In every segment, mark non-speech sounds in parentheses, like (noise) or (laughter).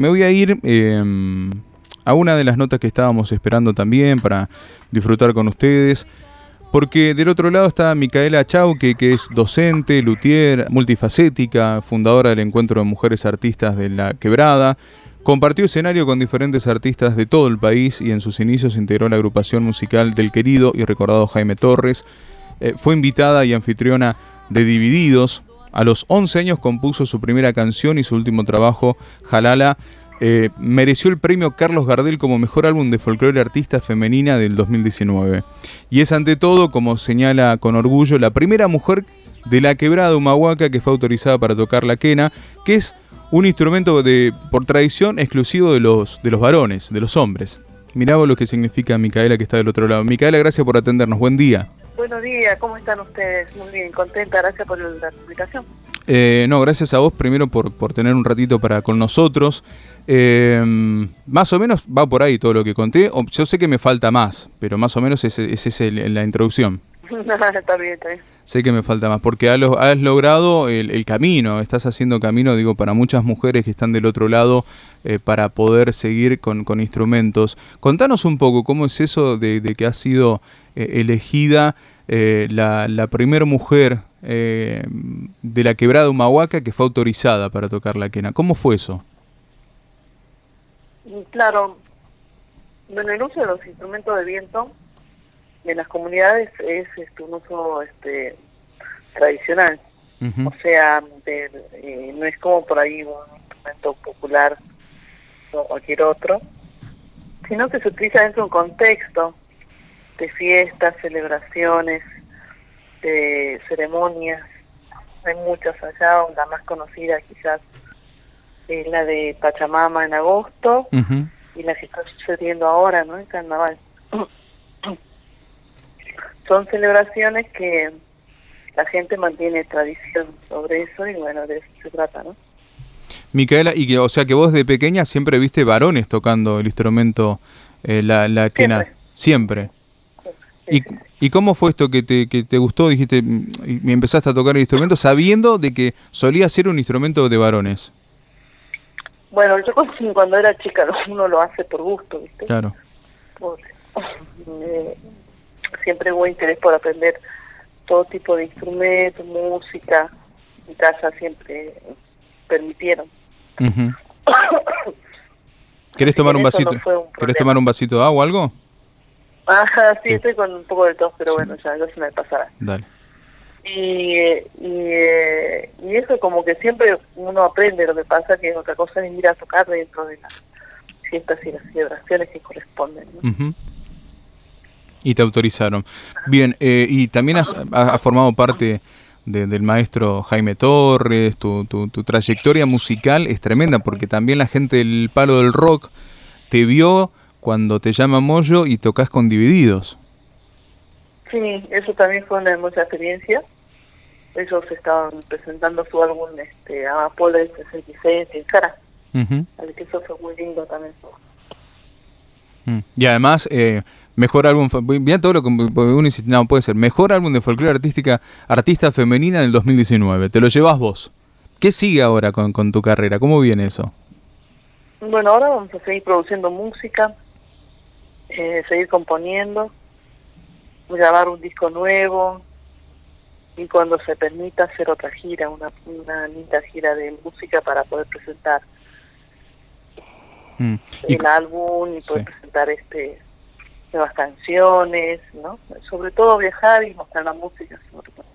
me voy a ir em, a una de las notas que estábamos esperando también para disfrutar con ustedes. Porque del otro lado está Micaela Chauque, que es docente, luthier, multifacética, fundadora del Encuentro de Mujeres Artistas de la Quebrada. Compartió escenario con diferentes artistas de todo el país y en sus inicios integró la agrupación musical del querido y recordado Jaime Torres. Eh, fue invitada y anfitriona de Divididos. A los 11 años compuso su primera canción y su último trabajo, Jalala, eh, mereció el premio Carlos Gardel como mejor álbum de folclore artista femenina del 2019. Y es ante todo, como señala con orgullo, la primera mujer de la quebrada Humahuaca que fue autorizada para tocar la quena, que es un instrumento de, por tradición exclusivo de los, de los varones, de los hombres. Mirá vos lo que significa Micaela que está del otro lado. Micaela, gracias por atendernos. Buen día. Buenos días, ¿cómo están ustedes? Muy bien, contenta, gracias por la publicación. Eh, no, gracias a vos primero por, por tener un ratito para con nosotros. Eh, más o menos va por ahí todo lo que conté. Yo sé que me falta más, pero más o menos esa es, es la introducción. (laughs) está bien, está bien. Sé que me falta más, porque has, logrado el, camino, estás haciendo camino, digo, para muchas mujeres que están del otro lado, eh, para poder seguir con, instrumentos. Contanos un poco cómo es eso de, que has sido elegida la, la primera mujer eh, de la quebrada Humahuaca que fue autorizada para tocar la quena. ¿Cómo fue eso? Claro, bueno, el uso de los instrumentos de viento en las comunidades es este, un uso este, tradicional. O sea, eh, no es como por ahí un instrumento popular o cualquier otro, sino que se utiliza dentro de un contexto de fiestas, celebraciones, de ceremonias. Hay muchas allá, la más conocida quizás es la de Pachamama en agosto y la que está sucediendo ahora, ¿no? En Carnaval. (clears throat) Son celebraciones que la gente mantiene tradición sobre eso y bueno, de eso se trata, ¿no? Micaela, y que, o sea que vos de pequeña siempre viste varones tocando el instrumento, eh, la, la quena. Siempre. ¿Y, ¿Y, cómo fue esto que te, que te gustó? Dijiste, y empezaste a tocar el instrumento sabiendo de que solía ser un instrumento de varones. Bueno, yo cuando era chica (laughs) uno lo hace por gusto, ¿viste? Claro. (laughs) Eh, siempre hubo interés por aprender todo tipo de instrumentos, música. Mi casa siempre permitieron. (coughs) ¿Querés tomar un vasito? ¿Querés tomar un vasito de agua o algo? Ajá, sí, estoy con un poco de tos, pero bueno, ya, no se me pasará. Dale. Y, y, y, eso como que siempre uno aprende, lo que pasa que otra cosa es ir a tocar dentro de las fiestas y las celebraciones que corresponden. Y te autorizaron. Bien, eh, y también has, formado parte del maestro Jaime Torres, tu, tu, tu trayectoria musical es tremenda porque también la gente del palo del rock te vio cuando te llama Moyo y tocas con Divididos. Sí, eso también fue una hermosa experiencia. Ellos estaban presentando su álbum este, Apolo del 66 en Cara. Así que eso fue muy lindo también. Mm. Y además, eh, mejor álbum, bien todo lo que uno dice, no, puede ser, mejor álbum de folclore artística, artista femenina del 2019. Te lo llevas vos. ¿Qué sigue ahora con, con tu carrera? ¿Cómo viene eso? Bueno, ahora vamos a seguir produciendo música, eh, seguir componiendo, grabar un disco nuevo y cuando se permita hacer otra gira, una, una linda gira de música para poder presentar mm. el álbum y poder presentar este nuevas canciones, ¿no? Sobre todo viajar y mostrar la música. Sobre todo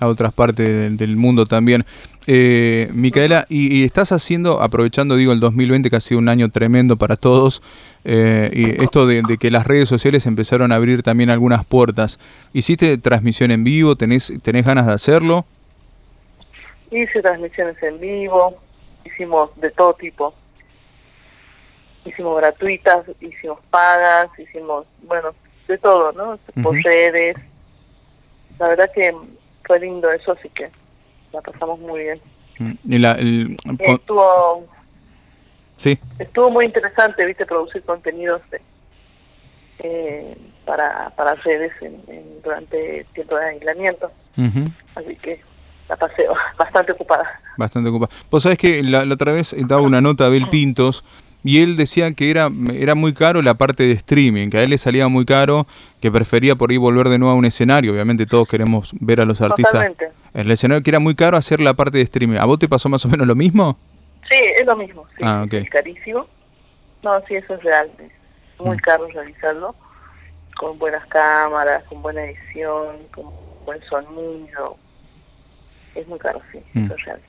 a otras partes del, mundo también. Eh, Micaela, y, estás haciendo, aprovechando, digo, el 2020 que ha sido un año tremendo para todos, eh, y esto de, que las redes sociales empezaron a abrir también algunas puertas. ¿Hiciste transmisión en vivo? ¿Tenés, tenés ganas de hacerlo? Hice transmisiones en vivo, hicimos de todo tipo. Hicimos gratuitas, hicimos pagas, hicimos, bueno, de todo, ¿no? Por redes. La verdad que fue lindo eso, así que la pasamos muy bien. Mm, y la, estuvo, sí. estuvo muy interesante, viste, producir contenidos eh, para, para redes en, durante el tiempo de aislamiento. Así que la pasé (laughs) bastante ocupada. Bastante ocupada. Vos sabés que la, otra vez daba una nota a Abel (clears throat) Pintos y él decía que era, era muy caro la parte de streaming, que a él le salía muy caro, que prefería por ahí volver de nuevo a un escenario. Obviamente todos queremos ver a los artistas en el escenario, que era muy caro hacer la parte de streaming. ¿A vos te pasó más o menos lo mismo? Sí, es lo mismo, sí, ah, es carísimo. No, sí, eso es real, es muy mm. caro realizarlo, con buenas cámaras, con buena edición, con buen sonido. Es muy caro, sí, eso mm. es real.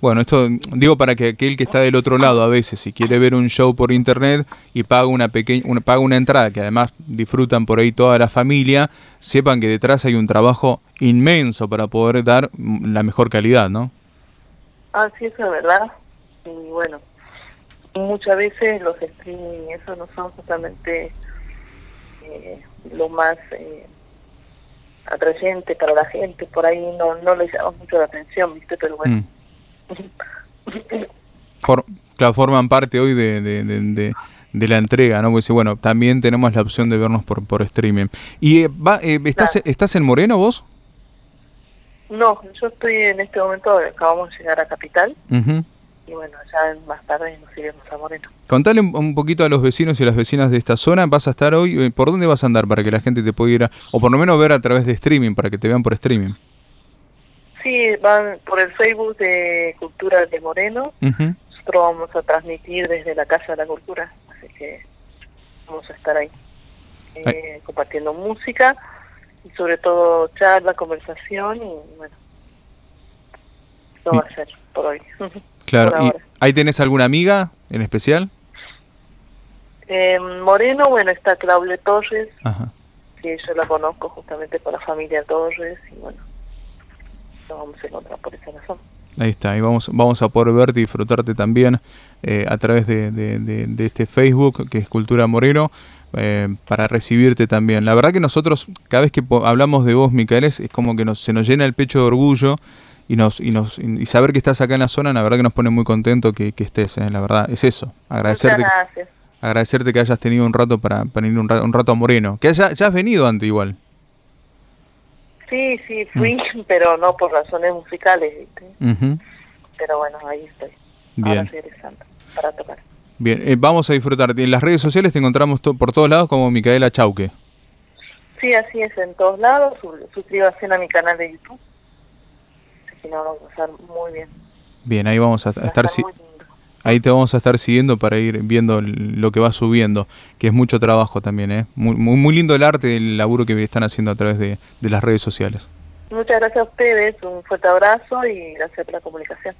Bueno, esto digo para que aquel que está del otro lado a veces, si quiere ver un show por internet y paga una pequeña, una, paga una entrada que además disfrutan por ahí toda la familia, sepan que detrás hay un trabajo inmenso para poder dar la mejor calidad, ¿no? Ah, sí, eso es verdad. Y bueno, muchas veces los streaming, eso no son totalmente eh, lo más eh, atrayente para la gente, por ahí no, no le llamamos mucho la atención, ¿viste? Pero bueno. Mm. For, claro, forman parte hoy de, de, de, la entrega, ¿no? Pues bueno, también tenemos la opción de vernos por, por streaming. ¿Y eh, va, eh, estás, estás en Moreno vos? No, yo estoy en este momento, acabamos de llegar a Capital. Y bueno, ya más tarde nos iremos a Moreno. Contale un, poquito a los vecinos y a las vecinas de esta zona. ¿Vas a estar hoy? Eh, ¿Por dónde vas a andar para que la gente te pueda ir o por lo menos ver a través de streaming, para que te vean por streaming? Sí, van por el Facebook de Cultura de Moreno. Nosotros vamos a transmitir desde la Casa de la Cultura, así que vamos a estar ahí eh, compartiendo música y sobre todo charla, conversación y bueno, eso va a ser por hoy. (laughs) Claro, ¿y ahí tenés alguna amiga en especial? Eh, Moreno, bueno, está Claudia Torres, que yo la conozco justamente por la familia Torres y bueno, vamos a encontrar por esa razón. Ahí está, ahí vamos, vamos a poder verte y disfrutarte también eh, a través de, de, este Facebook que es Cultura Moreno eh, para recibirte también. La verdad que nosotros, cada vez que hablamos de vos, Micaeles, es como que nos, se nos llena el pecho de orgullo y nos y nos y saber que estás acá en la zona, la verdad que nos pone muy contento que, que estés, eh, la verdad, es eso, agradecerte. Agradecerte que hayas tenido un rato para, para ir un rato, un rato a Moreno. Que haya, ya has venido antes igual. Sí, sí, fui, mm. (laughs) pero no por razones musicales, ¿viste? Pero bueno, ahí estoy. Bien. Ahora regresando para tocar. Bien, eh, vamos a disfrutar. En las redes sociales te encontramos por todos lados como Micaela Chauque. Sí, así es, en todos lados. Suscríbase a mi canal de YouTube. Que nos vamos a pasar muy bien. Bien, ahí vamos a, estar... Ahí te vamos a estar siguiendo para ir viendo lo que va subiendo, que es mucho trabajo también, ¿eh? Muy, muy, lindo el arte, el laburo que están haciendo a través de, de las redes sociales. Muchas gracias a ustedes, un fuerte abrazo y gracias por la comunicación.